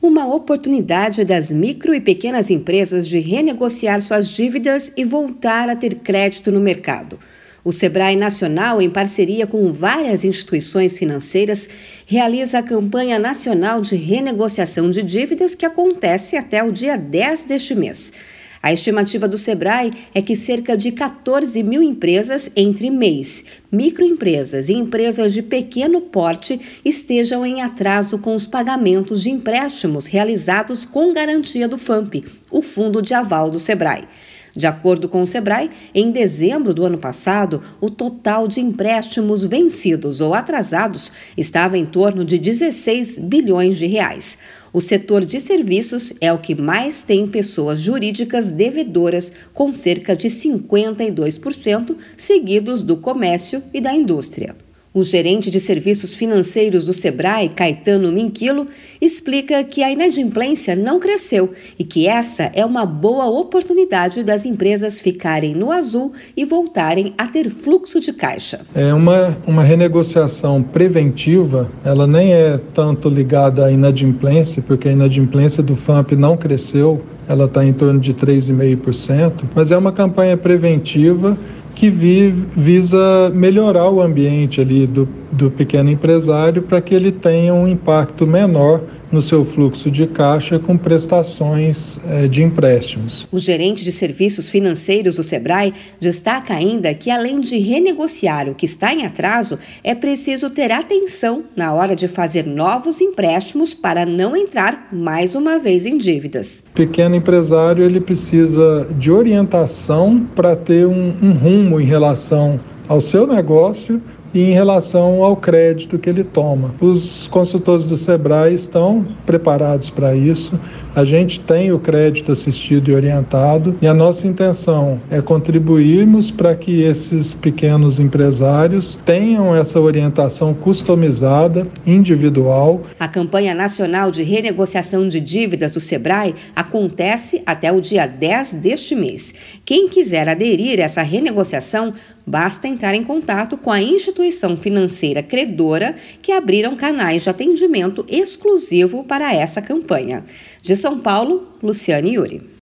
Uma oportunidade das micro e pequenas empresas de renegociar suas dívidas e voltar a ter crédito no mercado. O Sebrae Nacional, em parceria com várias instituições financeiras, realiza a campanha nacional de renegociação de dívidas que acontece até o dia 10 deste mês. A estimativa do Sebrae é que cerca de 14 mil empresas entre MEIs, microempresas e empresas de pequeno porte estejam em atraso com os pagamentos de empréstimos realizados com garantia do FAMP, o Fundo de Aval do Sebrae. De acordo com o Sebrae, em dezembro do ano passado, o total de empréstimos vencidos ou atrasados estava em torno de 16 bilhões de reais. O setor de serviços é o que mais tem pessoas jurídicas devedoras, com cerca de 52%, seguidos do comércio e da indústria. O gerente de serviços financeiros do Sebrae, Caetano Minquilo, explica que a inadimplência não cresceu e que essa é uma boa oportunidade das empresas ficarem no azul e voltarem a ter fluxo de caixa. É uma, uma renegociação preventiva, ela nem é tanto ligada à inadimplência, porque a inadimplência do FAMP não cresceu, ela está em torno de 3,5%, mas é uma campanha preventiva que vi, visa melhorar o ambiente ali do, do pequeno empresário para que ele tenha um impacto menor no seu fluxo de caixa com prestações eh, de empréstimos. O gerente de serviços financeiros do Sebrae destaca ainda que, além de renegociar o que está em atraso, é preciso ter atenção na hora de fazer novos empréstimos para não entrar mais uma vez em dívidas. O pequeno empresário ele precisa de orientação para ter um, um rumo em relação ao seu negócio e em relação ao crédito que ele toma. Os consultores do Sebrae estão preparados para isso. A gente tem o crédito assistido e orientado e a nossa intenção é contribuirmos para que esses pequenos empresários tenham essa orientação customizada, individual. A campanha nacional de renegociação de dívidas do Sebrae acontece até o dia 10 deste mês. Quem quiser aderir a essa renegociação, basta entrar em contato com a instituição financeira credora que abriram canais de atendimento exclusivo para essa campanha. De São Paulo, Luciane Yuri.